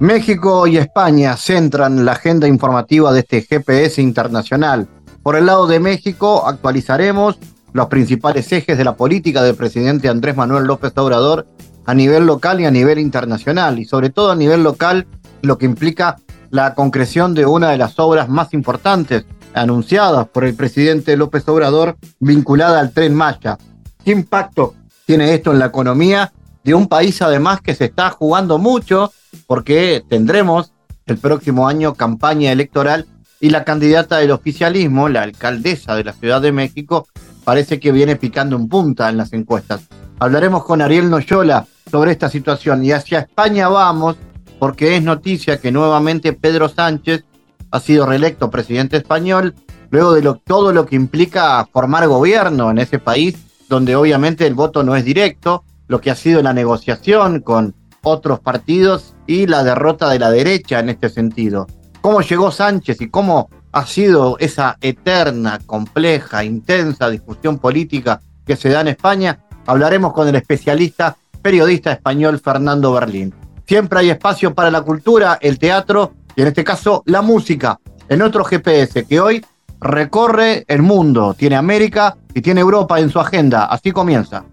México y España centran la agenda informativa de este GPS internacional. Por el lado de México actualizaremos los principales ejes de la política del presidente Andrés Manuel López Obrador a nivel local y a nivel internacional, y sobre todo a nivel local, lo que implica la concreción de una de las obras más importantes anunciadas por el presidente López Obrador vinculada al tren Maya. ¿Qué impacto tiene esto en la economía de un país además que se está jugando mucho porque tendremos el próximo año campaña electoral y la candidata del oficialismo, la alcaldesa de la Ciudad de México, parece que viene picando en punta en las encuestas. Hablaremos con Ariel Noyola sobre esta situación y hacia España vamos porque es noticia que nuevamente Pedro Sánchez ha sido reelecto presidente español luego de todo lo que implica formar gobierno en ese país donde obviamente el voto no es directo, lo que ha sido la negociación con otros partidos y la derrota de la derecha en este sentido. ¿Cómo llegó Sánchez y cómo ha sido esa eterna, compleja, intensa discusión política que se da en España? Hablaremos con el especialista periodista español Fernando Berlín. Siempre hay espacio para la cultura, el teatro y en este caso la música, en otro GPS que hoy recorre el mundo, tiene América y tiene Europa en su agenda. Así comienza.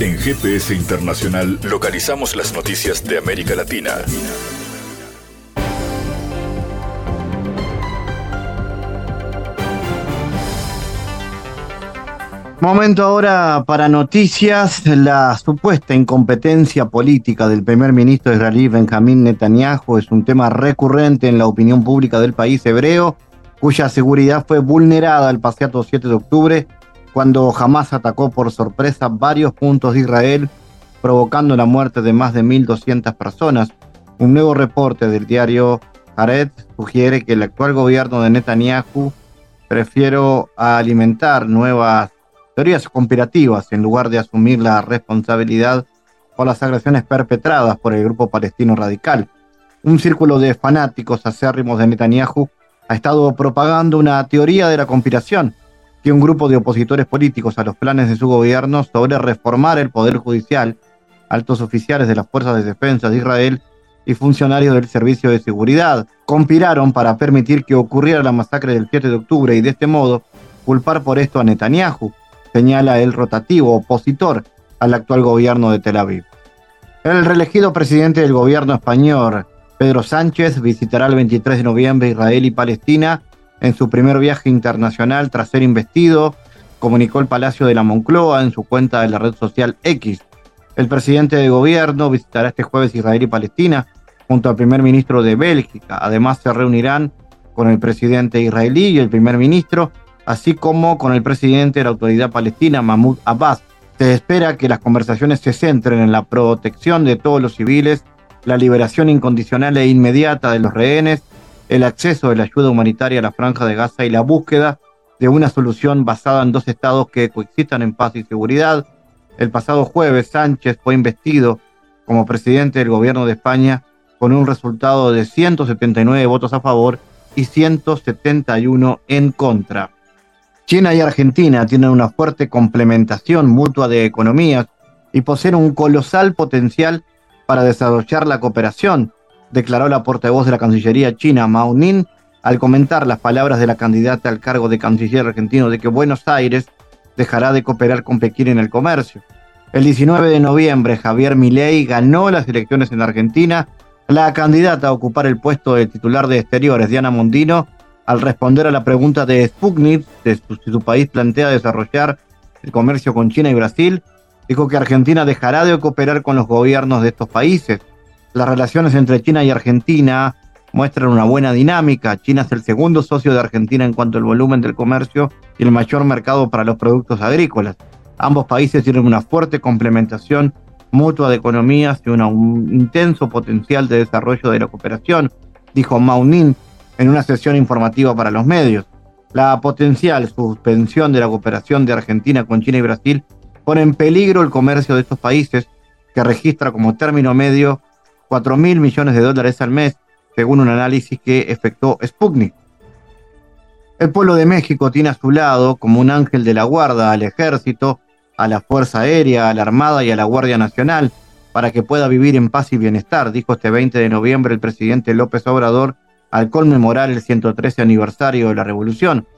En GPS Internacional localizamos las noticias de América Latina. Momento ahora para noticias. La supuesta incompetencia política del primer ministro israelí Benjamín Netanyahu es un tema recurrente en la opinión pública del país hebreo, cuya seguridad fue vulnerada el pasado 7 de octubre cuando Hamas atacó por sorpresa varios puntos de Israel, provocando la muerte de más de 1.200 personas. Un nuevo reporte del diario Haaretz sugiere que el actual gobierno de Netanyahu prefiere alimentar nuevas teorías conspirativas en lugar de asumir la responsabilidad por las agresiones perpetradas por el grupo palestino radical. Un círculo de fanáticos acérrimos de Netanyahu ha estado propagando una teoría de la conspiración que un grupo de opositores políticos a los planes de su gobierno sobre reformar el Poder Judicial, altos oficiales de las Fuerzas de Defensa de Israel y funcionarios del Servicio de Seguridad conspiraron para permitir que ocurriera la masacre del 7 de octubre y de este modo culpar por esto a Netanyahu, señala el rotativo opositor al actual gobierno de Tel Aviv. El reelegido presidente del gobierno español, Pedro Sánchez, visitará el 23 de noviembre Israel y Palestina en su primer viaje internacional tras ser investido, comunicó el Palacio de la Moncloa en su cuenta de la red social X. El presidente de gobierno visitará este jueves Israel y Palestina junto al primer ministro de Bélgica. Además se reunirán con el presidente israelí y el primer ministro, así como con el presidente de la autoridad palestina, Mahmoud Abbas. Se espera que las conversaciones se centren en la protección de todos los civiles, la liberación incondicional e inmediata de los rehenes el acceso de la ayuda humanitaria a la franja de Gaza y la búsqueda de una solución basada en dos estados que coexistan en paz y seguridad. El pasado jueves Sánchez fue investido como presidente del gobierno de España con un resultado de 179 votos a favor y 171 en contra. China y Argentina tienen una fuerte complementación mutua de economías y poseen un colosal potencial para desarrollar la cooperación, declaró la portavoz de la Cancillería china, Mao Ning, al comentar las palabras de la candidata al cargo de canciller argentino de que Buenos Aires dejará de cooperar con Pekín en el comercio. El 19 de noviembre, Javier Milei ganó las elecciones en Argentina. La candidata a ocupar el puesto de titular de Exteriores, Diana Mondino, al responder a la pregunta de Sputnik de si su país plantea desarrollar el comercio con China y Brasil, dijo que Argentina dejará de cooperar con los gobiernos de estos países. Las relaciones entre China y Argentina muestran una buena dinámica. China es el segundo socio de Argentina en cuanto al volumen del comercio y el mayor mercado para los productos agrícolas. Ambos países tienen una fuerte complementación mutua de economías y un intenso potencial de desarrollo de la cooperación, dijo Mao Ning en una sesión informativa para los medios. La potencial suspensión de la cooperación de Argentina con China y Brasil pone en peligro el comercio de estos países, que registra como término medio 4 mil millones de dólares al mes, según un análisis que efectuó Sputnik. El pueblo de México tiene a su lado, como un ángel de la guarda, al ejército, a la Fuerza Aérea, a la Armada y a la Guardia Nacional, para que pueda vivir en paz y bienestar, dijo este 20 de noviembre el presidente López Obrador al conmemorar el 113 aniversario de la revolución.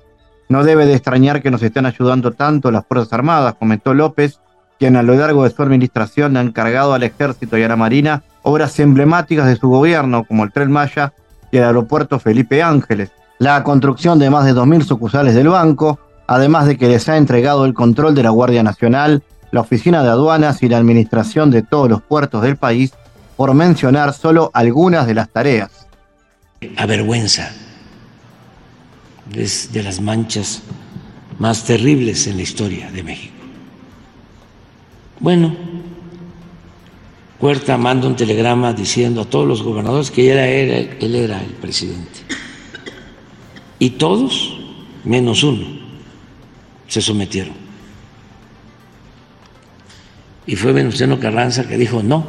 No debe de extrañar que nos estén ayudando tanto las Fuerzas Armadas, comentó López, quien a lo largo de su administración ha encargado al Ejército y a la Marina obras emblemáticas de su gobierno, como el Tren Maya y el aeropuerto Felipe Ángeles, la construcción de más de 2.000 sucursales del banco, además de que les ha entregado el control de la Guardia Nacional, la Oficina de Aduanas y la administración de todos los puertos del país, por mencionar solo algunas de las tareas avergüenza. Es de las manchas más terribles en la historia de México. Bueno, Huerta manda un telegrama diciendo a todos los gobernadores que él era, él era el presidente. Y todos, menos uno, se sometieron. Y fue Venustiano Carranza que dijo no.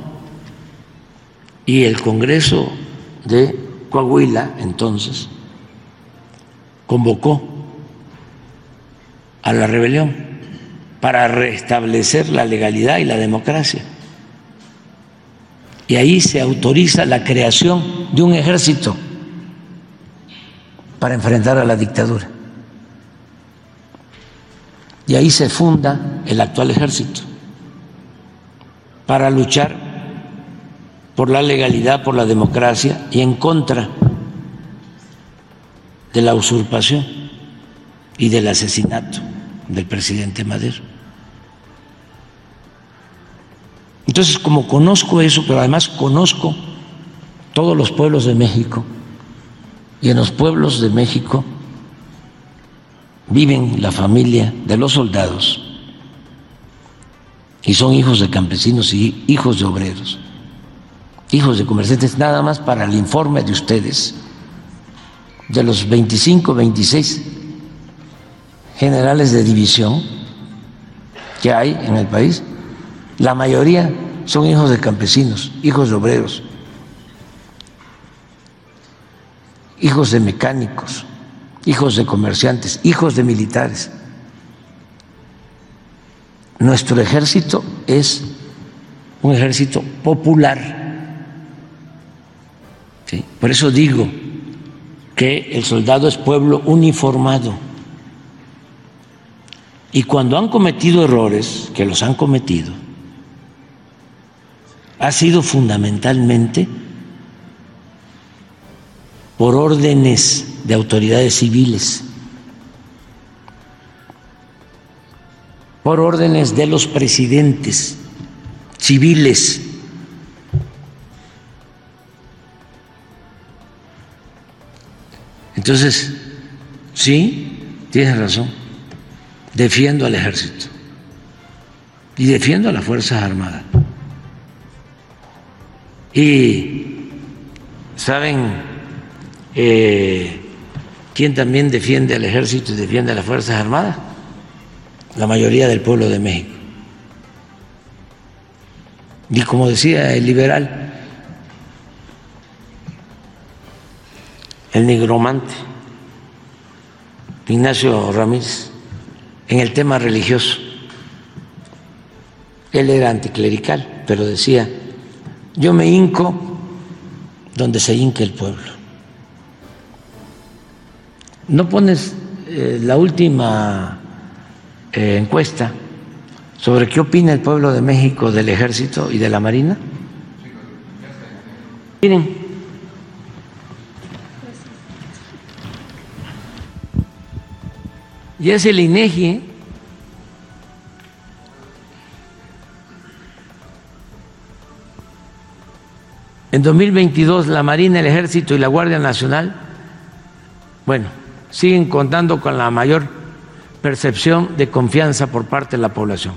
Y el Congreso de Coahuila entonces convocó a la rebelión para restablecer la legalidad y la democracia. Y ahí se autoriza la creación de un ejército para enfrentar a la dictadura. Y ahí se funda el actual ejército para luchar por la legalidad, por la democracia y en contra de la usurpación y del asesinato del presidente Madero. Entonces, como conozco eso, pero además conozco todos los pueblos de México, y en los pueblos de México viven la familia de los soldados, y son hijos de campesinos y hijos de obreros hijos de comerciantes, nada más para el informe de ustedes, de los 25, 26 generales de división que hay en el país, la mayoría son hijos de campesinos, hijos de obreros, hijos de mecánicos, hijos de comerciantes, hijos de militares. Nuestro ejército es un ejército popular por eso digo que el soldado es pueblo uniformado. Y cuando han cometido errores, que los han cometido, ha sido fundamentalmente por órdenes de autoridades civiles, por órdenes de los presidentes civiles Entonces, sí, tienes razón, defiendo al ejército y defiendo a las Fuerzas Armadas. Y, ¿saben eh, quién también defiende al ejército y defiende a las Fuerzas Armadas? La mayoría del pueblo de México. Y como decía el liberal, el nigromante, Ignacio Ramírez, en el tema religioso. Él era anticlerical, pero decía, yo me hinco donde se hinque el pueblo. ¿No pones eh, la última eh, encuesta sobre qué opina el pueblo de México del ejército y de la marina? Miren, y es el INEGI. ¿eh? En 2022 la Marina, el Ejército y la Guardia Nacional, bueno, siguen contando con la mayor percepción de confianza por parte de la población.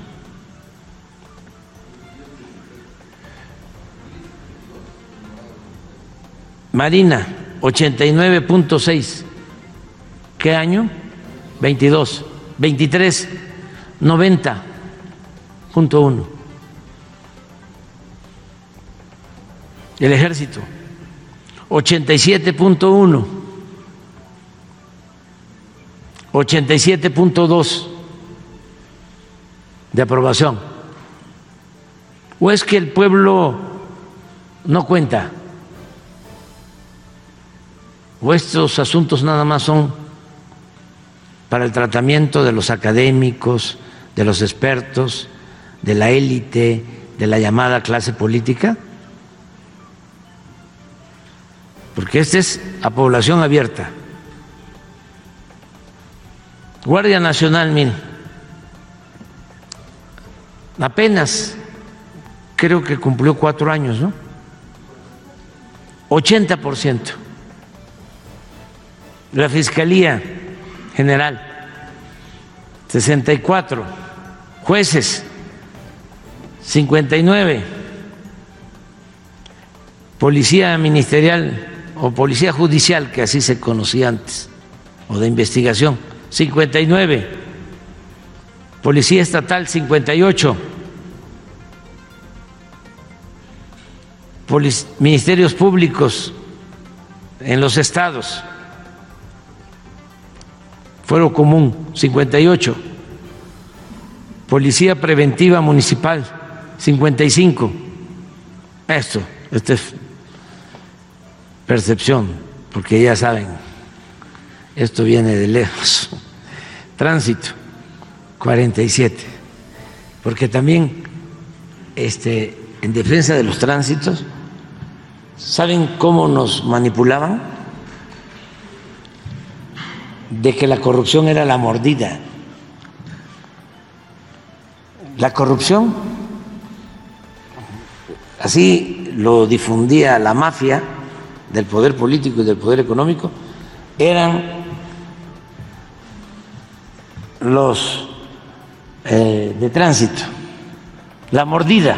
Marina, 89.6. ¿Qué año? 22. 23, 90.1. El ejército, 87.1. 87.2 de aprobación. ¿O es que el pueblo no cuenta? ¿O estos asuntos nada más son para el tratamiento de los académicos, de los expertos, de la élite, de la llamada clase política? Porque esta es a población abierta. Guardia Nacional, mil apenas creo que cumplió cuatro años, ¿no? 80%. La Fiscalía General, 64. Jueces, 59. Policía Ministerial o Policía Judicial, que así se conocía antes, o de investigación, 59. Policía Estatal, 58. Ministerios Públicos en los estados, Fuero Común, 58. Policía Preventiva Municipal, 55. Esto, esta es percepción, porque ya saben, esto viene de lejos. Tránsito, 47. Porque también este, en defensa de los tránsitos, ¿saben cómo nos manipulaban? De que la corrupción era la mordida. La corrupción, así lo difundía la mafia del poder político y del poder económico, eran los eh, de tránsito, la mordida.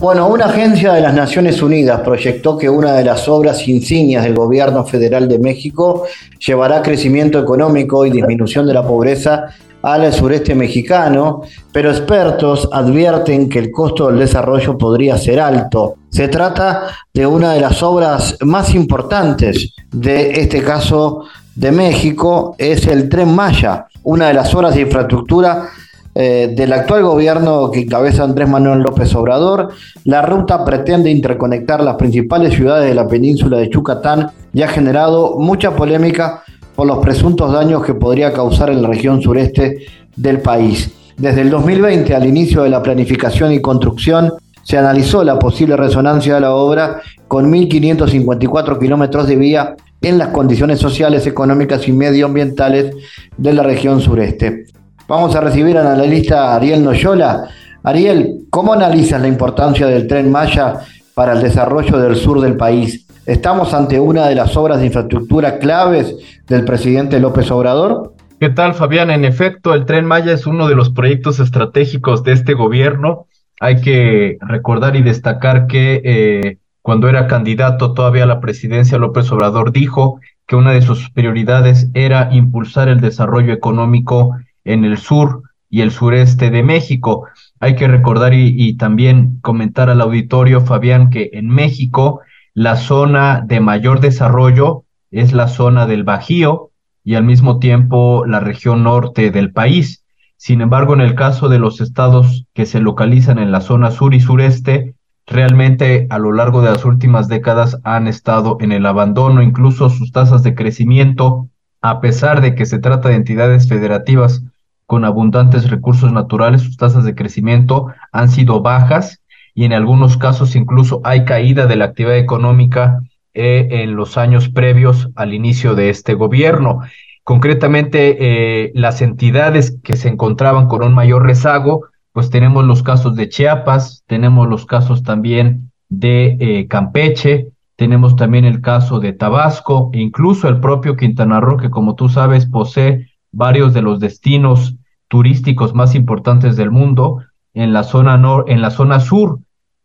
Bueno, una agencia de las Naciones Unidas proyectó que una de las obras insignias del gobierno federal de México llevará crecimiento económico y disminución de la pobreza al sureste mexicano, pero expertos advierten que el costo del desarrollo podría ser alto. Se trata de una de las obras más importantes de este caso de México, es el tren Maya, una de las obras de infraestructura eh, del actual gobierno que encabeza Andrés Manuel López Obrador. La ruta pretende interconectar las principales ciudades de la península de Yucatán y ha generado mucha polémica por los presuntos daños que podría causar en la región sureste del país. Desde el 2020, al inicio de la planificación y construcción, se analizó la posible resonancia de la obra con 1.554 kilómetros de vía en las condiciones sociales, económicas y medioambientales de la región sureste. Vamos a recibir al analista Ariel Noyola. Ariel, ¿cómo analizas la importancia del tren Maya para el desarrollo del sur del país? ¿Estamos ante una de las obras de infraestructura claves del presidente López Obrador? ¿Qué tal, Fabián? En efecto, el tren Maya es uno de los proyectos estratégicos de este gobierno. Hay que recordar y destacar que eh, cuando era candidato todavía a la presidencia, López Obrador dijo que una de sus prioridades era impulsar el desarrollo económico en el sur y el sureste de México. Hay que recordar y, también comentar al auditorio, Fabián, que en México la zona de mayor desarrollo es la zona del Bajío y al mismo tiempo la región norte del país. Sin embargo, en el caso de los estados que se localizan en la zona sur y sureste, realmente a lo largo de las últimas décadas han estado en el abandono, incluso sus tasas de crecimiento, a pesar de que se trata de entidades federativas con abundantes recursos naturales, sus tasas de crecimiento han sido bajas y en algunos casos incluso hay caída de la actividad económica eh, en los años previos al inicio de este gobierno. Concretamente, eh, las entidades que se encontraban con un mayor rezago, pues tenemos los casos de Chiapas, tenemos los casos también de eh, Campeche, tenemos también el caso de Tabasco, e incluso el propio Quintana Roo, que como tú sabes posee varios de los destinos turísticos más importantes del mundo, en la zona, en la zona sur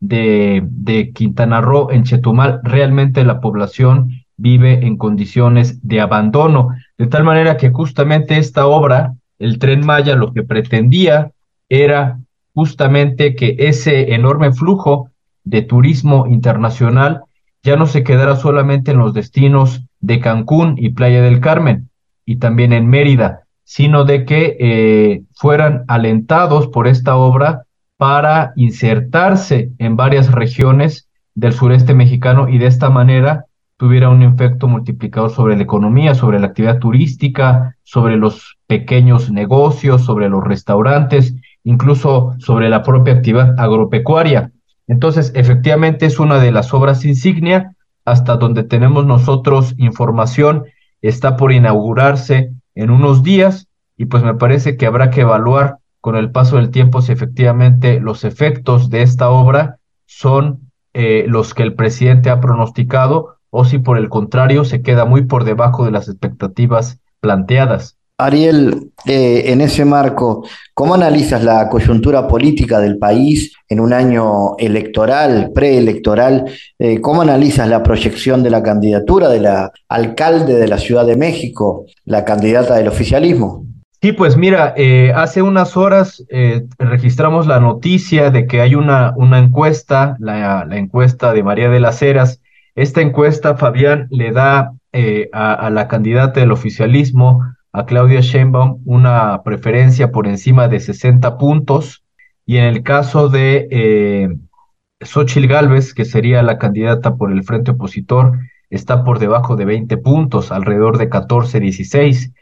de, Quintana Roo, en Chetumal, realmente la población vive en condiciones de abandono, de tal manera que justamente esta obra, el tren Maya, lo que pretendía era justamente que ese enorme flujo de turismo internacional ya no se quedara solamente en los destinos de Cancún y Playa del Carmen y también en Mérida, sino de que eh, fueran alentados por esta obra para insertarse en varias regiones del sureste mexicano y de esta manera tuviera un efecto multiplicador sobre la economía, sobre la actividad turística, sobre los pequeños negocios, sobre los restaurantes, incluso sobre la propia actividad agropecuaria. Entonces, efectivamente es una de las obras insignia hasta donde tenemos nosotros información, está por inaugurarse en unos días y pues me parece que habrá que evaluar con el paso del tiempo si efectivamente los efectos de esta obra son eh, los que el presidente ha pronosticado o si por el contrario se queda muy por debajo de las expectativas planteadas. Ariel, eh, en ese marco, ¿cómo analizas la coyuntura política del país en un año electoral, preelectoral? Eh, ¿Cómo analizas la proyección de la candidatura de la alcalde de la Ciudad de México, la candidata del oficialismo? Sí, pues mira, eh, hace unas horas registramos la noticia de que hay una, encuesta, la, encuesta de María de las Heras. Esta encuesta, Fabián, le da a la candidata del oficialismo a Claudia Sheinbaum una preferencia por encima de 60 puntos y en el caso de eh, Xochil Gálvez, que sería la candidata por el frente opositor, está por debajo de 20 puntos, alrededor de 14, 16.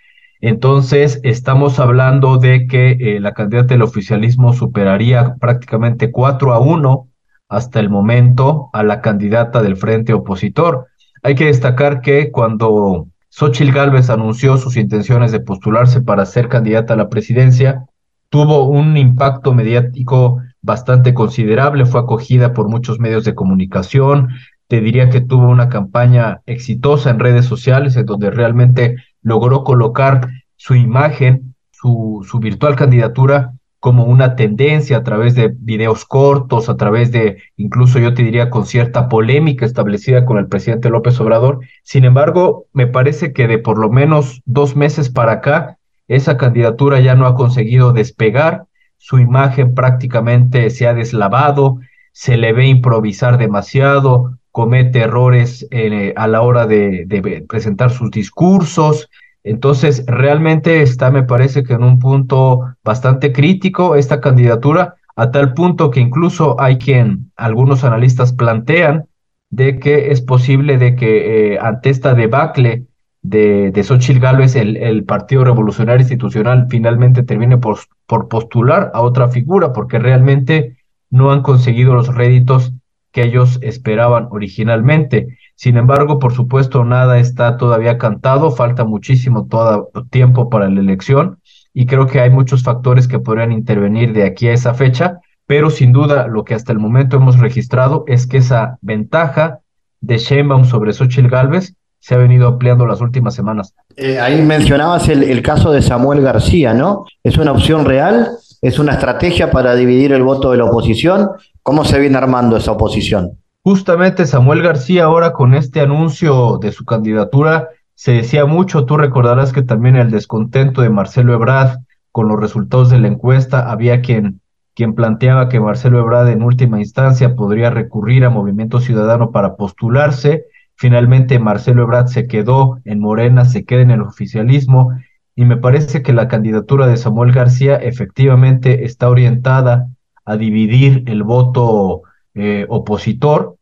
Entonces, estamos hablando de que eh, la candidata del oficialismo superaría prácticamente 4 a 1 hasta el momento a la candidata del frente opositor. Hay que destacar que cuando Xochitl Gálvez anunció sus intenciones de postularse para ser candidata a la presidencia, tuvo un impacto mediático bastante considerable, fue acogida por muchos medios de comunicación, te diría que tuvo una campaña exitosa en redes sociales en donde realmente logró colocar su imagen, su, su virtual candidatura como una tendencia a través de videos cortos, a través de, incluso yo te diría, con cierta polémica establecida con el presidente López Obrador. Sin embargo, me parece que de por lo menos dos meses para acá, esa candidatura ya no ha conseguido despegar, su imagen prácticamente se ha deslavado, se le ve improvisar demasiado, comete errores eh, a la hora de, presentar sus discursos, entonces, realmente está, me parece que en un punto bastante crítico esta candidatura, a tal punto que incluso hay quien, algunos analistas plantean de que es posible de que eh, ante esta debacle de, de Xochitl Gálvez, el, el, Partido Revolucionario Institucional finalmente termine por, por postular a otra figura, porque realmente no han conseguido los réditos que ellos esperaban originalmente. Sin embargo, por supuesto, nada está todavía cantado, falta muchísimo todo tiempo para la elección y creo que hay muchos factores que podrían intervenir de aquí a esa fecha, pero sin duda lo que hasta el momento hemos registrado es que esa ventaja de Sheinbaum sobre Xochitl Galvez se ha venido ampliando las últimas semanas. Eh, ahí mencionabas el caso de Samuel García, ¿no? ¿Es una opción real? ¿Es una estrategia para dividir el voto de la oposición? ¿Cómo se viene armando esa oposición? Justamente Samuel García ahora con este anuncio de su candidatura se decía mucho, tú recordarás que también el descontento de Marcelo Ebrard con los resultados de la encuesta, había quien, quien planteaba que Marcelo Ebrard en última instancia podría recurrir a Movimiento Ciudadano para postularse. Finalmente Marcelo Ebrard se quedó en Morena, se queda en el oficialismo y me parece que la candidatura de Samuel García efectivamente está orientada a dividir el voto eh, opositor.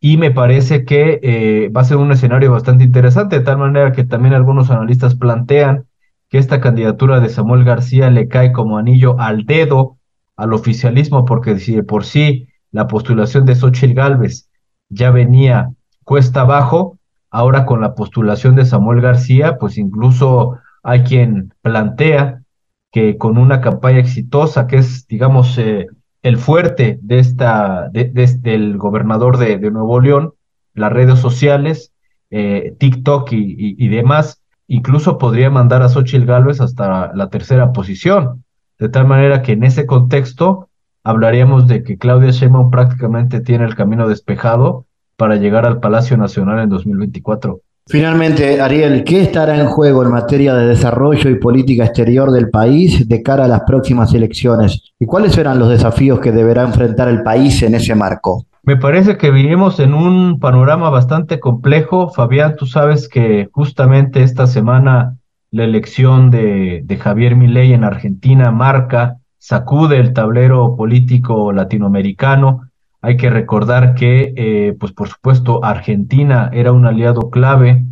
Y me parece que eh, va a ser un escenario bastante interesante, de tal manera que también algunos analistas plantean que esta candidatura de Samuel García le cae como anillo al dedo al oficialismo, porque si de por sí la postulación de Xochitl Gálvez ya venía cuesta abajo, ahora con la postulación de Samuel García, pues incluso hay quien plantea que con una campaña exitosa, que es, digamos, eh, el fuerte de esta, de, del gobernador de, Nuevo León, las redes sociales, eh, TikTok y, y, demás, incluso podría mandar a Xochitl Gálvez hasta la tercera posición. de tal manera que en ese contexto hablaríamos de que Claudia Sheinbaum prácticamente tiene el camino despejado para llegar al Palacio Nacional en 2024. Finalmente, Ariel, ¿qué estará en juego en materia de desarrollo y política exterior del país de cara a las próximas elecciones? ¿Y cuáles serán los desafíos que deberá enfrentar el país en ese marco? Me parece que vivimos en un panorama bastante complejo. Fabián, tú sabes que justamente esta semana la elección de, Javier Milei en Argentina marca, sacude el tablero político latinoamericano. Hay que recordar que, eh, pues por supuesto, Argentina era un aliado clave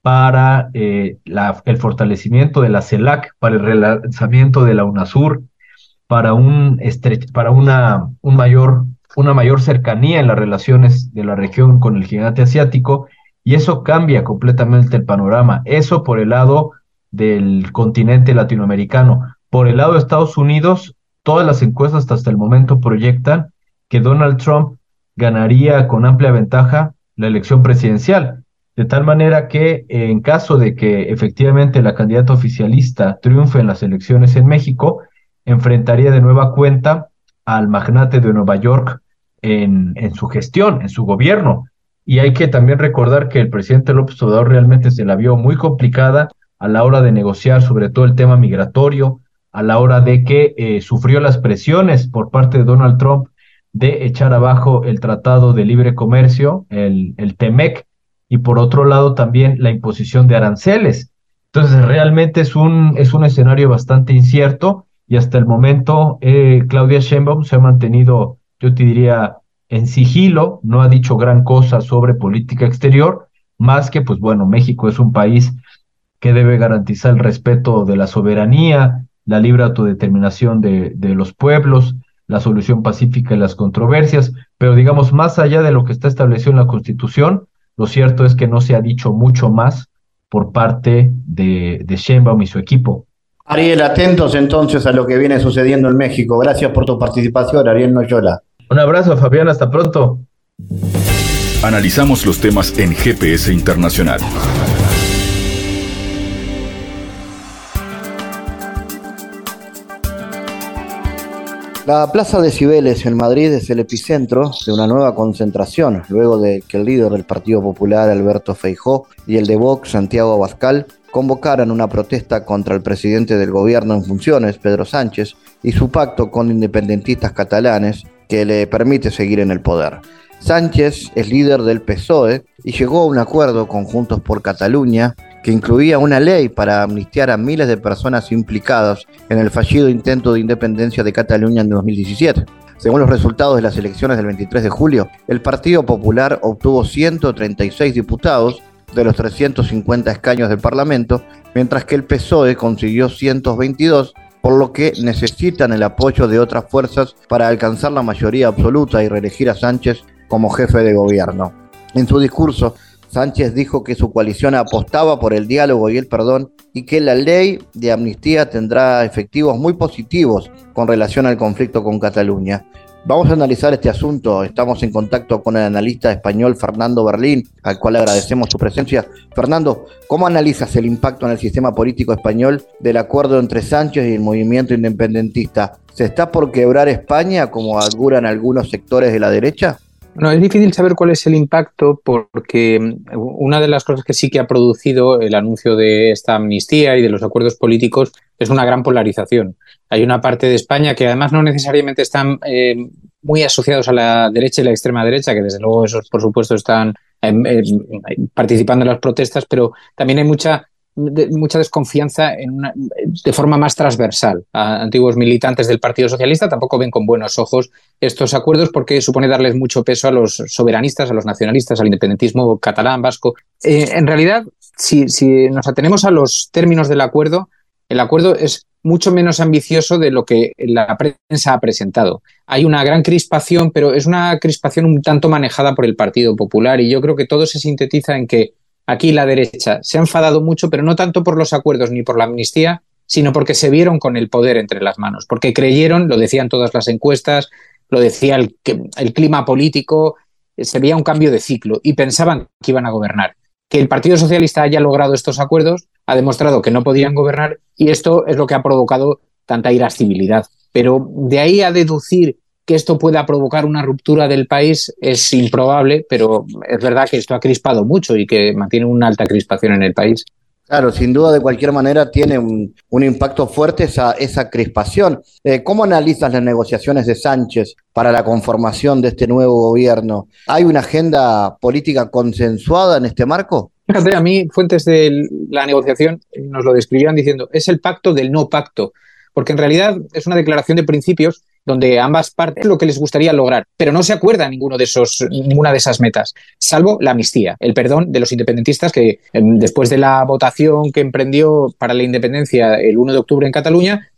para eh, el fortalecimiento de la CELAC, para el relanzamiento de la UNASUR, para, un para una, un mayor, una mayor cercanía en las relaciones de la región con el gigante asiático, y eso cambia completamente el panorama. Eso por el lado del continente latinoamericano. Por el lado de Estados Unidos, todas las encuestas hasta el momento proyectan que Donald Trump ganaría con amplia ventaja la elección presidencial, de tal manera que en caso de que efectivamente la candidata oficialista triunfe en las elecciones en México, enfrentaría de nueva cuenta al magnate de Nueva York en, en su gestión, en su gobierno. Y hay que también recordar que el presidente López Obrador realmente se la vio muy complicada a la hora de negociar sobre todo el tema migratorio, a la hora de que eh, sufrió las presiones por parte de Donald Trump de echar abajo el Tratado de Libre Comercio, el, el TEMEC, y por otro lado también la imposición de aranceles. Entonces, realmente es un, es un escenario bastante incierto y hasta el momento eh, Claudia Sheinbaum se ha mantenido, yo te diría, en sigilo, no ha dicho gran cosa sobre política exterior, más que, pues bueno, México es un país que debe garantizar el respeto de la soberanía, la libre autodeterminación de, de los pueblos, la solución pacífica de las controversias, pero digamos, más allá de lo que está establecido en la Constitución, lo cierto es que no se ha dicho mucho más por parte de, de Sheinbaum y su equipo. Ariel, atentos entonces a lo que viene sucediendo en México. Gracias por tu participación, Ariel Noyola. Un abrazo, Fabián, hasta pronto. Analizamos los temas en GPS Internacional. La Plaza de Cibeles en Madrid es el epicentro de una nueva concentración, luego de que el líder del Partido Popular, Alberto Feijó, y el de Vox, Santiago Abascal, convocaran una protesta contra el presidente del gobierno en funciones, Pedro Sánchez, y su pacto con independentistas catalanes que le permite seguir en el poder. Sánchez es líder del PSOE y llegó a un acuerdo con Juntos por Cataluña que incluía una ley para amnistiar a miles de personas implicadas en el fallido intento de independencia de Cataluña en 2017. Según los resultados de las elecciones del 23 de julio, el Partido Popular obtuvo 136 diputados de los 350 escaños del Parlamento, mientras que el PSOE consiguió 122, por lo que necesitan el apoyo de otras fuerzas para alcanzar la mayoría absoluta y reelegir a Sánchez como jefe de gobierno. En su discurso, Sánchez dijo que su coalición apostaba por el diálogo y el perdón y que la ley de amnistía tendrá efectivos muy positivos con relación al conflicto con Cataluña. Vamos a analizar este asunto. Estamos en contacto con el analista español Fernando Berlín, al cual agradecemos su presencia. Fernando, ¿cómo analizas el impacto en el sistema político español del acuerdo entre Sánchez y el movimiento independentista? ¿Se está por quebrar España, como auguran algunos sectores de la derecha? No, es difícil saber cuál es el impacto porque mm, una de las cosas que sí que ha producido el anuncio de esta amnistía y de los acuerdos políticos es una gran polarización. Hay una parte de España que además no necesariamente están eh, muy asociados a la derecha y la extrema derecha, que desde luego esos por supuesto están em, em, participando en las protestas, pero también hay mucha mucha desconfianza en una, de forma más transversal. A antiguos militantes del Partido Socialista tampoco ven con buenos ojos estos acuerdos porque supone darles mucho peso a los soberanistas, a los nacionalistas, al independentismo catalán, vasco. Eh, en realidad, si, si nos atenemos a los términos del acuerdo, el acuerdo es mucho menos ambicioso de lo que la prensa ha presentado. Hay una gran crispación, pero es una crispación un tanto manejada por el Partido Popular y yo creo que todo se sintetiza en que aquí la derecha se ha enfadado mucho, pero no tanto por los acuerdos ni por la amnistía, sino porque se vieron con el poder entre las manos, porque creyeron, lo decían todas las encuestas, lo decía el, clima político, se veía un cambio de ciclo y pensaban que iban a gobernar. Que el Partido Socialista haya logrado estos acuerdos ha demostrado que no podían gobernar y esto es lo que ha provocado tanta irascibilidad. Pero de ahí a deducir que esto pueda provocar una ruptura del país es improbable, pero es verdad que esto ha crispado mucho y que mantiene una alta crispación en el país. Claro, sin duda, de cualquier manera, tiene un, impacto fuerte esa, esa crispación. Eh, ¿Cómo analizas las negociaciones de Sánchez para la conformación de este nuevo gobierno? ¿Hay una agenda política consensuada en este marco? Fíjate, a mí fuentes de la negociación nos lo describían diciendo, es el pacto del no pacto, porque en realidad es una declaración de principios donde ambas partes lo que les gustaría lograr, pero no se acuerda ninguno de esos, ninguna de esas metas, salvo la amnistía, el perdón de los independentistas que em, después de la votación que emprendió para la independencia el 1 de octubre en Cataluña,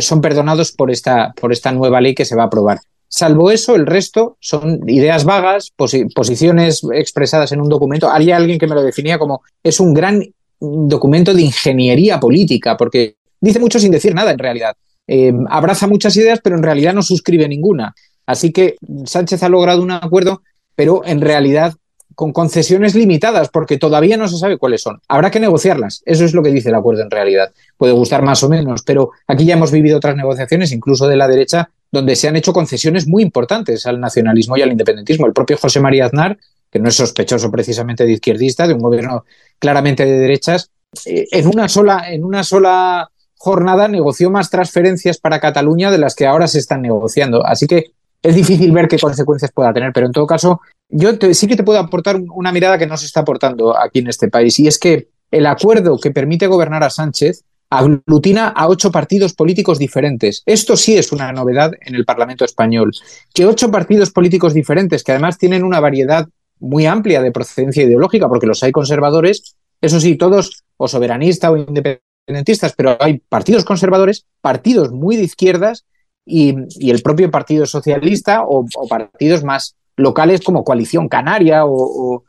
son perdonados por esta, por esta nueva ley que se va a aprobar. Salvo eso, el resto son ideas vagas, posiciones expresadas en un documento. Había alguien que me lo definía como es un gran documento de ingeniería política, porque dice mucho sin decir nada en realidad. Eh, abraza muchas ideas, pero en realidad no suscribe ninguna. Así que Sánchez ha logrado un acuerdo, pero en realidad con concesiones limitadas, porque todavía no se sabe cuáles son. Habrá que negociarlas. Eso es lo que dice el acuerdo en realidad. Puede gustar más o menos, pero aquí ya hemos vivido otras negociaciones, incluso de la derecha, donde se han hecho concesiones muy importantes al nacionalismo y al independentismo. El propio José María Aznar, que no es sospechoso precisamente de izquierdista, de un gobierno claramente de derechas, eh, en una sola, en una sola jornada negoció más transferencias para Cataluña de las que ahora se están negociando. Así que es difícil ver qué consecuencias pueda tener, pero en todo caso, yo sí que te puedo aportar una mirada que no se está aportando aquí en este país, y es que el acuerdo que permite gobernar a Sánchez aglutina a ocho partidos políticos diferentes. Esto sí es una novedad en el Parlamento español, que ocho partidos políticos diferentes, que además tienen una variedad muy amplia de procedencia ideológica, porque los hay conservadores, eso sí, todos o soberanista o independiente independentistas, pero hay partidos conservadores, partidos muy de izquierdas y, el propio Partido Socialista o, partidos más locales como Coalición Canaria o,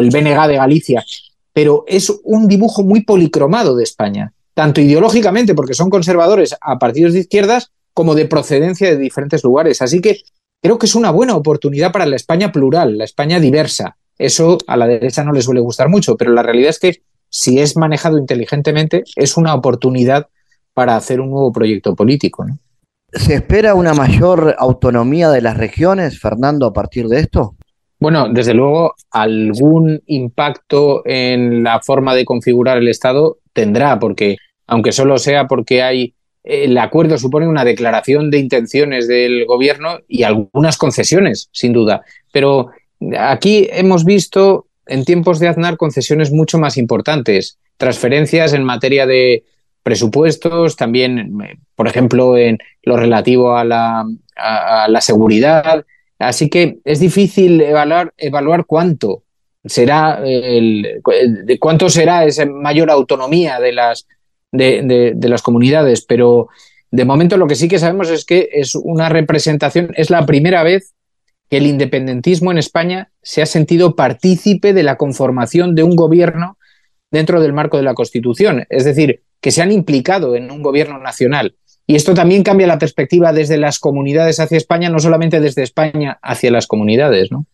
el BNG de Galicia. Pero es un dibujo muy policromado de España, tanto ideológicamente, porque son conservadores a partidos de izquierdas, como de procedencia de diferentes lugares. Así que creo que es una buena oportunidad para la España plural, la España diversa. Eso a la derecha no les suele gustar mucho, pero la realidad es que si es manejado inteligentemente, es una oportunidad para hacer un nuevo proyecto político. ¿Se espera una mayor autonomía de las regiones, Fernando, a partir de esto? Bueno, desde luego, algún impacto en la forma de configurar el Estado tendrá, porque aunque solo sea porque hay el acuerdo supone una declaración de intenciones del gobierno y algunas concesiones, sin duda. Pero aquí hemos visto en tiempos de Aznar concesiones mucho más importantes, transferencias en materia de presupuestos, también, por ejemplo, en lo relativo a la, seguridad. Así que es difícil evaluar, evaluar cuánto será el, cuánto será esa mayor autonomía de las, de las comunidades, pero de momento lo que sí que sabemos es que es una representación, es la primera vez que el independentismo en España se ha sentido partícipe de la conformación de un gobierno dentro del marco de la Constitución, es decir, que se han implicado en un gobierno nacional. Y esto también cambia la perspectiva desde las comunidades hacia España, no solamente desde España hacia las comunidades, ¿no?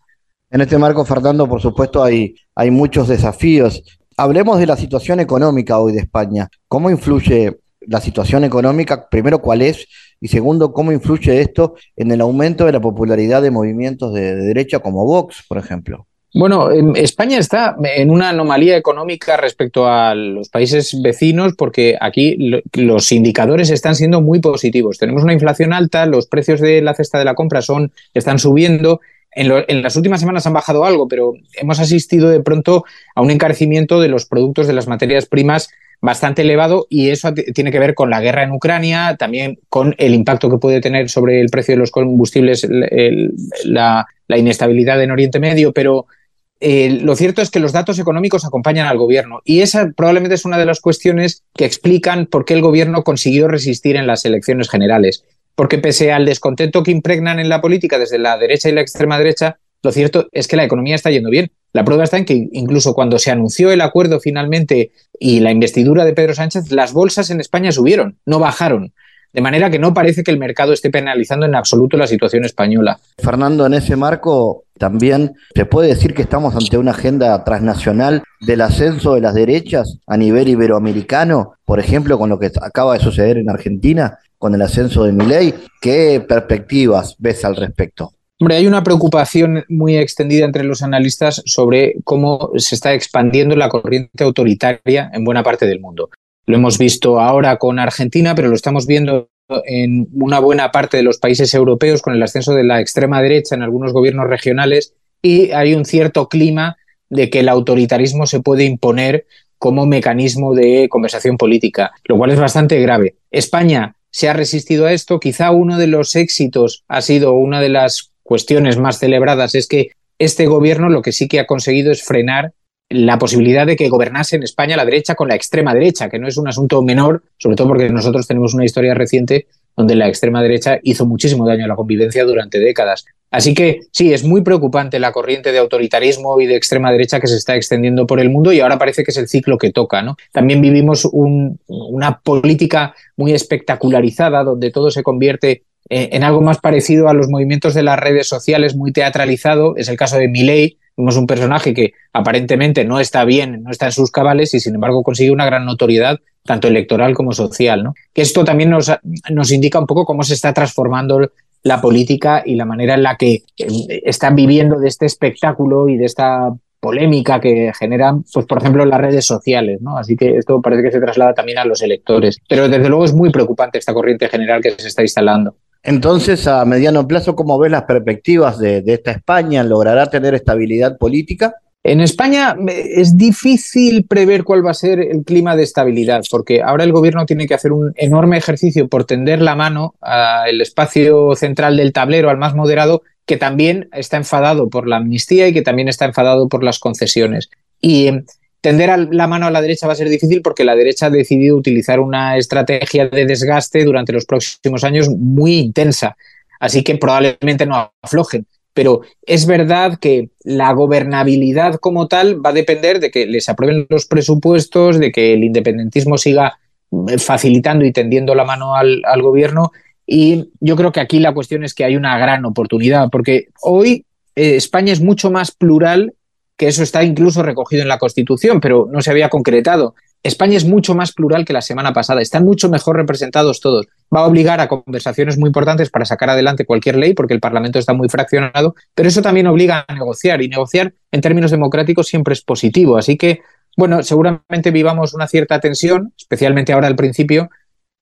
En este marco, Fernando, por supuesto, hay, hay muchos desafíos. Hablemos de la situación económica hoy de España. ¿Cómo influye la situación económica? Primero, ¿cuál es? Y segundo, ¿cómo influye esto en el aumento de la popularidad de movimientos de, derecha como Vox, por ejemplo? Bueno, España está en una anomalía económica respecto a los países vecinos porque aquí los indicadores están siendo muy positivos. Tenemos una inflación alta, los precios de la cesta de la compra son, están subiendo. En, en, las últimas semanas han bajado algo, pero hemos asistido de pronto a un encarecimiento de los productos de las materias primas bastante elevado y eso tiene que ver con la guerra en Ucrania, también con el impacto que puede tener sobre el precio de los combustibles la, inestabilidad en Oriente Medio, pero eh, lo cierto es que los datos económicos acompañan al gobierno y esa probablemente es una de las cuestiones que explican por qué el gobierno consiguió resistir en las elecciones generales. Porque pese al descontento que impregnan en la política desde la derecha y la extrema derecha, lo cierto es que la economía está yendo bien. La prueba está en que incluso cuando se anunció el acuerdo finalmente y la investidura de Pedro Sánchez, las bolsas en España subieron, no bajaron. De manera que no parece que el mercado esté penalizando en absoluto la situación española. Fernando, en ese marco también se puede decir que estamos ante una agenda transnacional del ascenso de las derechas a nivel iberoamericano, por ejemplo, con lo que acaba de suceder en Argentina. con el ascenso de Milei. ¿Qué perspectivas ves al respecto? Hombre, hay una preocupación muy extendida entre los analistas sobre cómo se está expandiendo la corriente autoritaria en buena parte del mundo. Lo hemos visto ahora con Argentina, pero lo estamos viendo en una buena parte de los países europeos con el ascenso de la extrema derecha en algunos gobiernos regionales y hay un cierto clima de que el autoritarismo se puede imponer como mecanismo de conversación política, lo cual es bastante grave. España se ha resistido a esto. Quizá uno de los éxitos ha sido una de las cuestiones más celebradas es que este gobierno lo que sí que ha conseguido es frenar la posibilidad de que gobernase en España la derecha con la extrema derecha, que no es un asunto menor, sobre todo porque nosotros tenemos una historia reciente donde la extrema derecha hizo muchísimo daño a la convivencia durante décadas. Así que sí, es muy preocupante la corriente de autoritarismo y de extrema derecha que se está extendiendo por el mundo y ahora parece que es el ciclo que toca. ¿no? También vivimos una política muy espectacularizada donde todo se convierte eh, en algo más parecido a los movimientos de las redes sociales, muy teatralizado. Es el caso de Milley. Vemos un personaje que aparentemente no está bien, no está en sus cabales y sin embargo consigue una gran notoriedad, tanto electoral como social. ¿no? Que esto también nos, nos indica un poco cómo se está transformando la política y la manera en la que eh, están viviendo de este espectáculo y de esta polémica que generan, pues por ejemplo, las redes sociales, ¿no? Así que esto parece que se traslada también a los electores. Pero desde luego es muy preocupante esta corriente general que se está instalando. Entonces, a mediano plazo, ¿cómo ves las perspectivas de, esta España? ¿Logrará tener estabilidad política? En España es difícil prever cuál va a ser el clima de estabilidad, porque ahora el gobierno tiene que hacer un enorme ejercicio por tender la mano al espacio central del tablero, al más moderado, que también está enfadado por la amnistía y que también está enfadado por las concesiones. Y Tender la mano a la derecha va a ser difícil porque la derecha ha decidido utilizar una estrategia de desgaste durante los próximos años muy intensa. Así que probablemente no aflojen. Pero es verdad que la gobernabilidad como tal va a depender de que les aprueben los presupuestos, de que el independentismo siga eh, facilitando y tendiendo la mano al, gobierno. Y yo creo que aquí la cuestión es que hay una gran oportunidad, porque hoy eh, España es mucho más plural que eso está incluso recogido en la Constitución, pero no se había concretado. España es mucho más plural que la semana pasada, están mucho mejor representados todos. Va a obligar a conversaciones muy importantes para sacar adelante cualquier ley, porque el Parlamento está muy fraccionado, pero eso también obliga a negociar, y negociar en términos democráticos siempre es positivo. Así que, bueno, seguramente vivamos una cierta tensión, especialmente ahora al principio,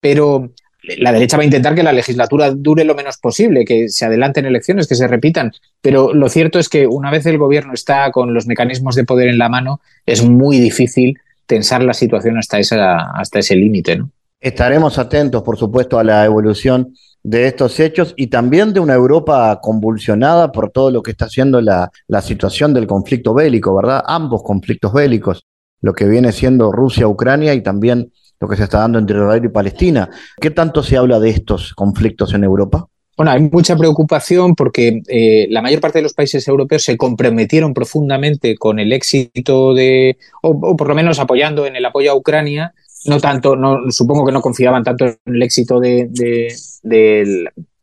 pero la derecha va a intentar que la legislatura dure lo menos posible, que se adelanten elecciones, que se repitan. Pero lo cierto es que una vez el gobierno está con los mecanismos de poder en la mano, es muy difícil tensar la situación hasta, hasta ese límite. ¿no? Estaremos atentos, por supuesto, a la evolución de estos hechos y también de una Europa convulsionada por todo lo que está haciendo la, la situación del conflicto bélico, ¿verdad? Ambos conflictos bélicos, lo que viene siendo Rusia-Ucrania y también lo que se está dando entre Israel y Palestina. ¿Qué tanto se habla de estos conflictos en Europa? Bueno, hay mucha preocupación porque eh, la mayor parte de los países europeos se comprometieron profundamente con el éxito de, o, por lo menos apoyando en el apoyo a Ucrania. No tanto, no, supongo que no confiaban tanto en el éxito de,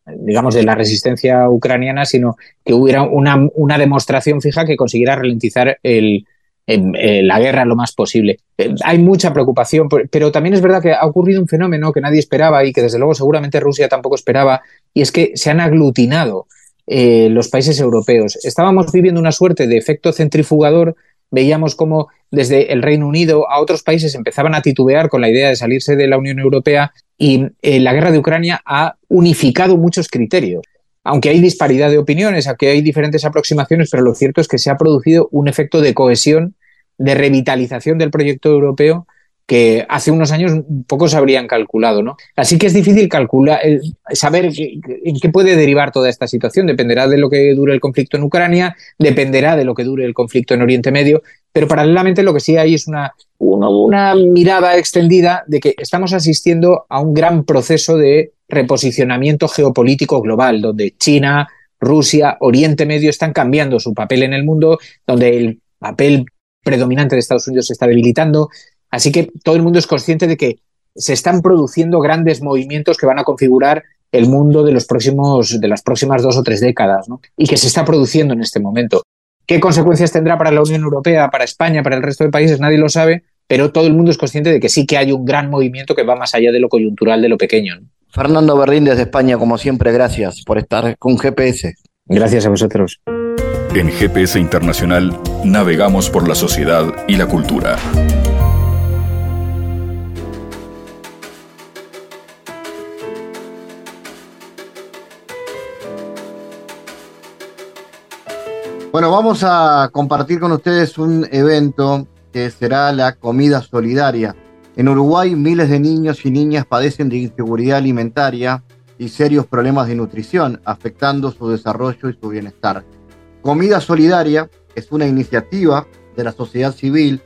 digamos, de la resistencia ucraniana, sino que hubiera una, una demostración fija que consiguiera ralentizar el, la guerra lo más posible. Eh, hay mucha preocupación, pero también es verdad que ha ocurrido un fenómeno que nadie esperaba y que desde luego seguramente Rusia tampoco esperaba, y es que se han aglutinado eh, los países europeos. Estábamos viviendo una suerte de efecto centrifugador, veíamos como desde el Reino Unido a otros países empezaban a titubear con la idea de salirse de la Unión Europea y eh, la guerra de Ucrania ha unificado muchos criterios aunque hay disparidad de opiniones, aunque hay diferentes aproximaciones, pero lo cierto es que se ha producido un efecto de cohesión, de revitalización del proyecto europeo que hace unos años pocos habrían calculado, ¿no? Así que es difícil calcular, eh, saber en qué puede derivar toda esta situación. Dependerá de lo que dure el conflicto en Ucrania, dependerá de lo que dure el conflicto en Oriente Medio, pero paralelamente lo que sí hay es una, una mirada extendida de que estamos asistiendo a un gran proceso de reposicionamiento geopolítico global, donde China, Rusia, Oriente Medio están cambiando su papel en el mundo, donde el papel predominante de Estados Unidos se está debilitando. Así que todo el mundo es consciente de que se están produciendo grandes movimientos que van a configurar el mundo de, los próximos, de las próximas dos o tres décadas, y que se está produciendo en este momento. ¿Qué consecuencias tendrá para la Unión Europea, para España, para el resto de países? Nadie lo sabe, pero todo el mundo es consciente de que sí que hay un gran movimiento que va más allá de lo coyuntural, de lo pequeño. Fernando Berrín desde España, como siempre, gracias por estar con GPS. Gracias a vosotros. En GPS Internacional navegamos por la sociedad y la cultura. Bueno, vamos a compartir con ustedes un evento que será la comida solidaria. En Uruguay, miles de niños y niñas padecen de inseguridad alimentaria y serios problemas de nutrición, afectando su desarrollo y su bienestar. Comida Solidaria es una iniciativa de la sociedad civil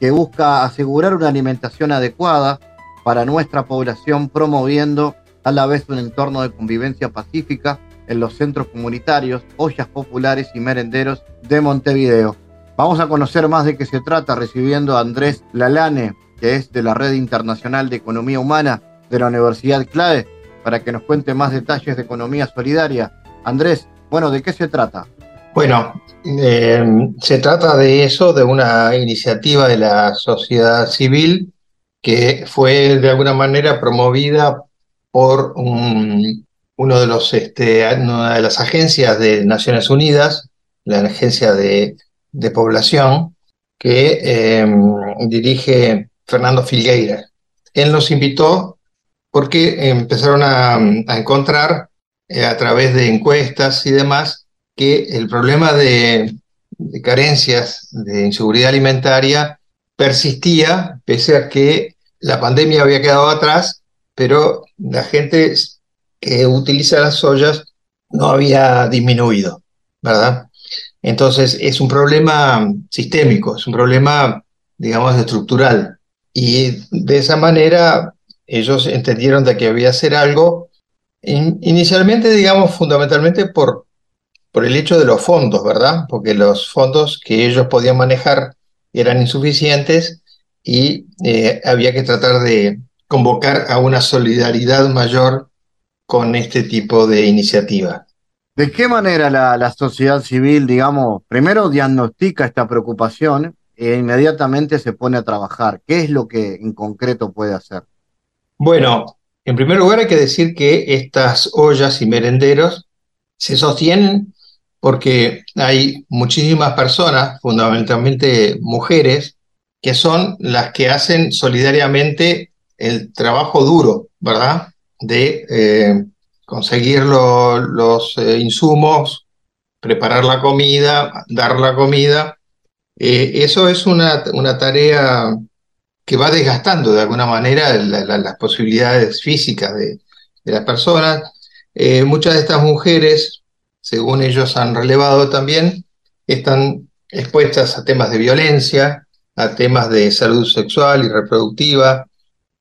que busca asegurar una alimentación adecuada para nuestra población, promoviendo a la vez un entorno de convivencia pacífica en los centros comunitarios, ollas populares y merenderos de Montevideo. Vamos a conocer más de qué se trata recibiendo a Andrés Lalane, que es de la Red Internacional de Economía Humana de la Universidad CLAE, para que nos cuente más detalles de economía solidaria. Andrés, bueno, ¿de qué se trata? Bueno, eh, se trata de eso, de una iniciativa de la sociedad civil que fue de alguna manera promovida por uno de este, una de las agencias de Naciones Unidas, la Agencia de, Población, que eh, dirige Fernando Filgueira. Él nos invitó porque empezaron a, encontrar eh, a través de encuestas y demás que el problema de, carencias de inseguridad alimentaria persistía pese a que la pandemia había quedado atrás, pero la gente que utiliza las ollas no había disminuido, ¿verdad? Entonces es un problema sistémico, es un problema, digamos, estructural. Y de esa manera ellos entendieron de que había que hacer algo, inicialmente, digamos, fundamentalmente por, por el hecho de los fondos, ¿verdad? Porque los fondos que ellos podían manejar eran insuficientes y eh, había que tratar de convocar a una solidaridad mayor con este tipo de iniciativa. ¿De qué manera la, la sociedad civil, digamos, primero diagnostica esta preocupación e inmediatamente se pone a trabajar. ¿Qué es lo que en concreto puede hacer? Bueno, en primer lugar hay que decir que estas ollas y merenderos se sostienen porque hay muchísimas personas, fundamentalmente mujeres, que son las que hacen solidariamente el trabajo duro, ¿verdad? De eh, conseguir los eh, insumos, preparar la comida, dar la comida eh, eso es una, tarea que va desgastando de alguna manera las posibilidades físicas de, las personas. Muchas de estas mujeres, según ellos han relevado también, están expuestas a temas de violencia, a temas de salud sexual y reproductiva,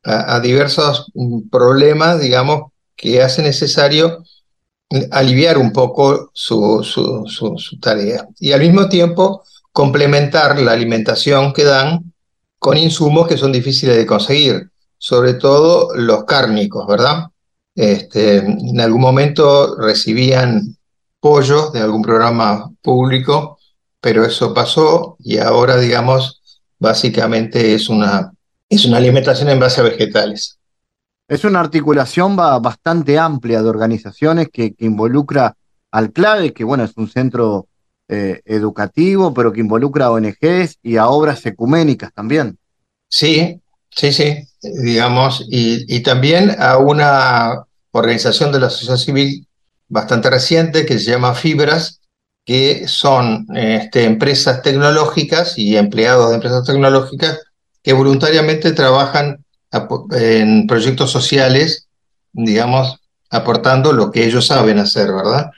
a, diversos mm, problemas, digamos, que hace necesario aliviar un poco su, su tarea. Y al mismo tiempo, complementar la alimentación que dan con insumos que son difíciles de conseguir, sobre todo los cárnicos, ¿verdad? Este, en algún momento recibían pollo de algún programa público, pero eso pasó y ahora, digamos, básicamente es una, es una alimentación en base a vegetales. Es una articulación bastante amplia de organizaciones que, que involucra al CLAVE, que bueno, es un centro eh, educativo, pero que involucra a ONGs y a obras ecuménicas también. Sí, sí, sí, digamos, y, también a una organización de la sociedad civil bastante reciente que se llama Fibras, que son este, empresas tecnológicas y empleados de empresas tecnológicas que voluntariamente trabajan en proyectos sociales, digamos, aportando lo que ellos saben hacer, ¿verdad?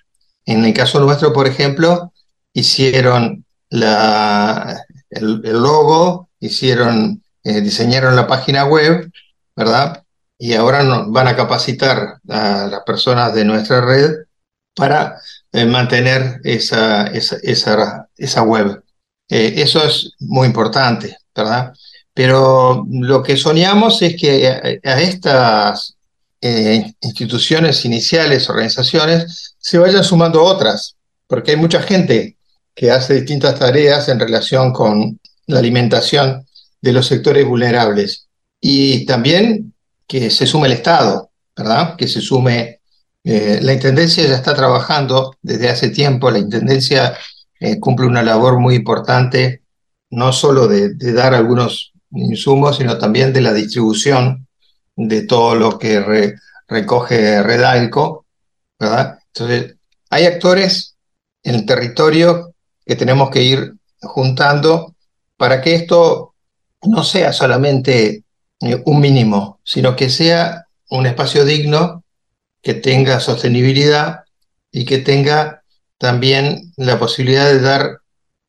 En el caso nuestro, por ejemplo, hicieron el, logo, hicieron, eh, diseñaron la página web, ¿verdad? Y ahora nos van a capacitar a las personas de nuestra red para eh, mantener esa, esa, esa, esa web. Eh, eso es muy importante, ¿verdad? Pero lo que soñamos es que a, estas instituciones iniciales, organizaciones, se vayan sumando otras, porque hay mucha gente que hace distintas tareas en relación con la alimentación de los sectores vulnerables. Y también que se sume el Estado, ¿verdad? Que se sume. Eh, la Intendencia ya está trabajando desde hace tiempo, la Intendencia eh, cumple una labor muy importante, no solo de, dar algunos insumos, sino también de la distribución de todo lo que recoge Redalco, ¿verdad? Entonces, hay actores en el territorio que tenemos que ir juntando para que esto no sea solamente eh, un mínimo, sino que sea un espacio digno, que tenga sostenibilidad y que tenga también la posibilidad de dar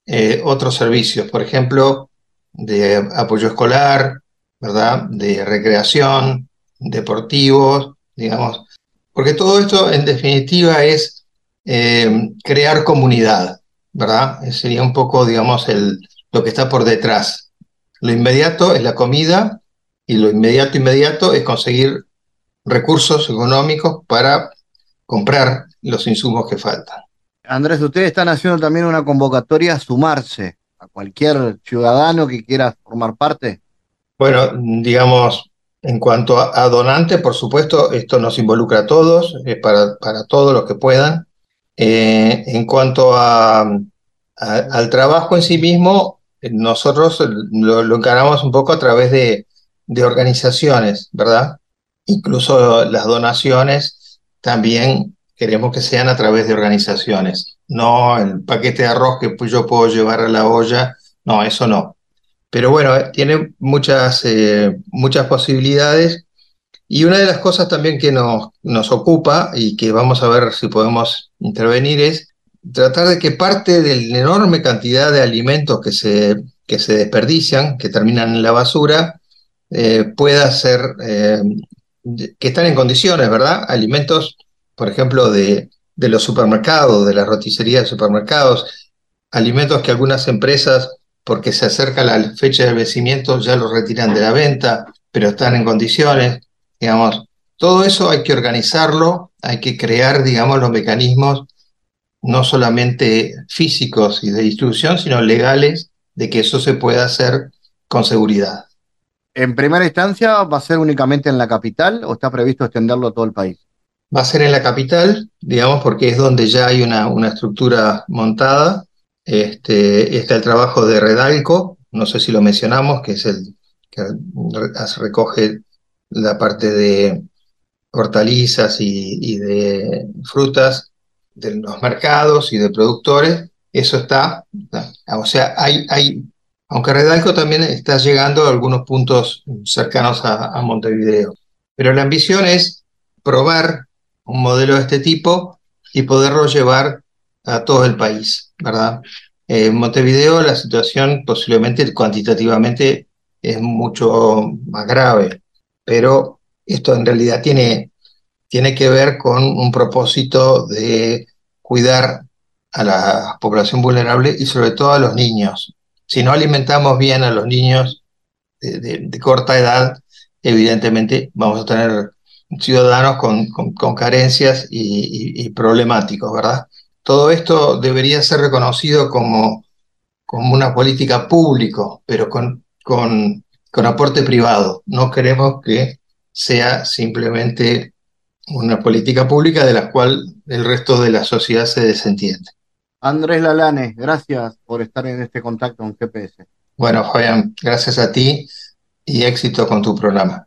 eh, otros servicios, por ejemplo, de apoyo escolar, ¿verdad? De recreación, deportivos, digamos, porque todo esto en definitiva es eh, crear comunidad, ¿verdad? Sería un poco, digamos, el, lo que está por detrás. Lo inmediato es la comida y lo inmediato, inmediato es conseguir recursos económicos para comprar los insumos que faltan. Andrés, ustedes están haciendo también una convocatoria a sumarse a cualquier ciudadano que quiera formar parte. Bueno, digamos, en cuanto a, donante, por supuesto, esto nos involucra a todos, para, para todos los que puedan. Eh, en cuanto a, al trabajo en sí mismo, nosotros lo, encaramos un poco a través de, de organizaciones, ¿verdad? Incluso las donaciones también queremos que sean a través de organizaciones, no el paquete de arroz que yo puedo llevar a la olla, no, eso no. Pero bueno, eh, tiene muchas, eh, muchas posibilidades y una de las cosas también que nos, nos ocupa y que vamos a ver si podemos intervenir es tratar de que parte de la enorme cantidad de alimentos que se, que se desperdician, que terminan en la basura, eh, pueda ser, que están en condiciones, ¿verdad? Alimentos por ejemplo, de, de los supermercados, de la roticería de supermercados, alimentos que algunas empresas, porque se acerca la fecha de vencimiento, ya los retiran de la venta, pero están en condiciones, digamos. Todo eso hay que organizarlo, hay que crear, digamos, los mecanismos no solamente físicos y de distribución, sino legales, de que eso se pueda hacer con seguridad. ¿En primera instancia va a ser únicamente en la capital o está previsto extenderlo a todo el país? Va a ser en la capital, digamos, porque es donde ya hay una, una estructura montada. Este, está el trabajo de Redalco, no sé si lo mencionamos, que es el que recoge la parte de hortalizas y, de frutas de los mercados y de productores. Eso está, o sea, hay, hay, aunque Redalco también está llegando a algunos puntos cercanos a, a Montevideo. Pero la ambición es probar un modelo de este tipo y poderlo llevar a todo el país, ¿verdad? En Montevideo la situación posiblemente cuantitativamente es mucho más grave, pero esto en realidad tiene, tiene que ver con un propósito de cuidar a la población vulnerable y sobre todo a los niños. Si no alimentamos bien a los niños de corta edad, evidentemente vamos a tener ciudadanos con, con, carencias y, problemáticos, ¿verdad? Todo esto debería ser reconocido como, como una política público, pero con, con, con aporte privado. No queremos que sea simplemente una política pública de la cual el resto de la sociedad se desentiende. Andrés Lalane, gracias por estar en este contacto con GPS. Bueno, Fabián, gracias a ti y éxito con tu programa.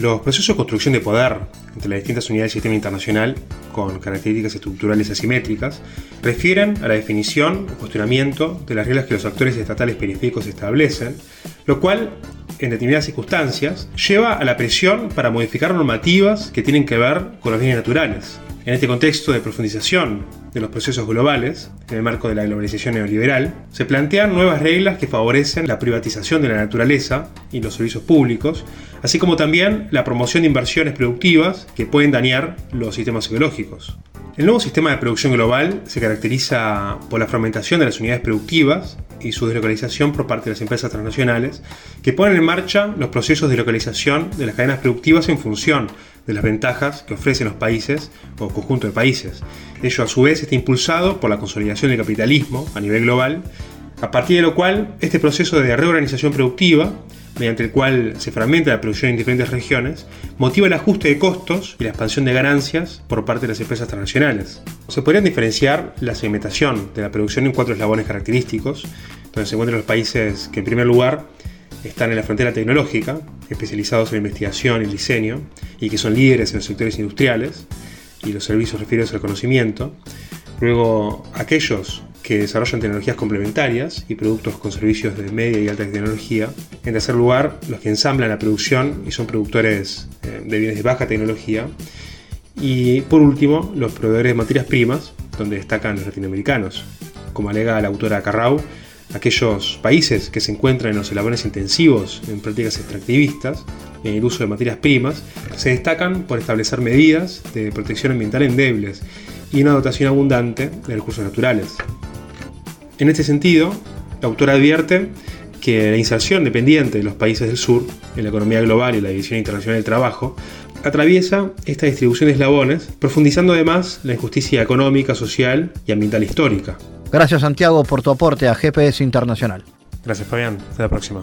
Los procesos de construcción de poder entre las distintas unidades del sistema internacional, con características estructurales asimétricas, refieren a la definición o cuestionamiento de las reglas que los actores estatales periféricos establecen, lo cual, en determinadas circunstancias, lleva a la presión para modificar normativas que tienen que ver con los bienes naturales, En este contexto de profundización de los procesos globales, en el marco de la globalización neoliberal, se plantean nuevas reglas que favorecen la privatización de la naturaleza y los servicios públicos, así como también la promoción de inversiones productivas que pueden dañar los sistemas ecológicos. El nuevo sistema de producción global se caracteriza por la fragmentación de las unidades productivas y su deslocalización por parte de las empresas transnacionales, que ponen en marcha los procesos de localización de las cadenas productivas en función de las ventajas que ofrecen los países o conjunto de países. Ello a su vez está impulsado por la consolidación del capitalismo a nivel global, a partir de lo cual este proceso de reorganización productiva, mediante el cual se fragmenta la producción en diferentes regiones, motiva el ajuste de costos y la expansión de ganancias por parte de las empresas transnacionales. Se podrían diferenciar la segmentación de la producción en cuatro eslabones característicos, donde se encuentran los países que en primer lugar están en la frontera tecnológica, especializados en investigación y diseño, y que son líderes en los sectores industriales y los servicios referidos al conocimiento. Luego, aquellos que desarrollan tecnologías complementarias y productos con servicios de media y alta tecnología. En tercer lugar, los que ensamblan la producción y son productores eh, de bienes de baja tecnología. Y por último, los proveedores de materias primas, donde destacan los latinoamericanos. Como alega la autora Carrau, aquellos países que se encuentran en los eslabones intensivos en prácticas extractivistas, en el uso de materias primas, se destacan por establecer medidas de protección ambiental endebles y una dotación abundante de recursos naturales. En este sentido, la autora advierte que la inserción dependiente de los países del sur en la economía global y la división internacional del trabajo atraviesa esta distribución de eslabones, profundizando además la injusticia económica, social y ambiental histórica. Gracias Santiago por tu aporte a GPS Internacional. Gracias Fabián, hasta la próxima.